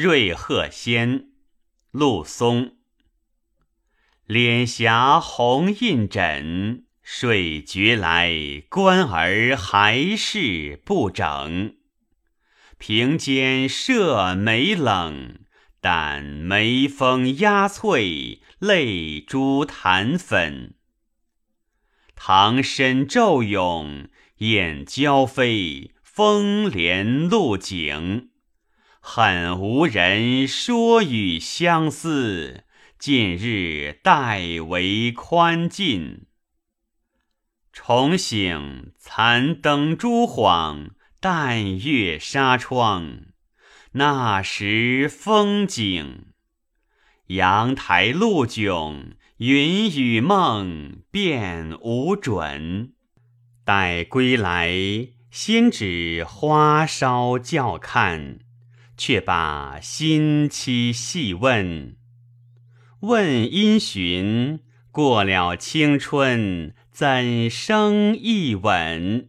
瑞鹤仙，陆松。脸颊红印枕，睡觉来，观儿还是不整。平间设眉冷，但眉峰压翠，泪珠弹粉。堂身骤涌，燕交飞，风帘露景。恨无人说与相思，近日代为宽进。重醒残灯烛晃。淡月纱窗，那时风景。阳台露迥，云雨梦变无准。待归来，先指花梢较看，却把心期细问。问因循，过了青春，怎生一吻？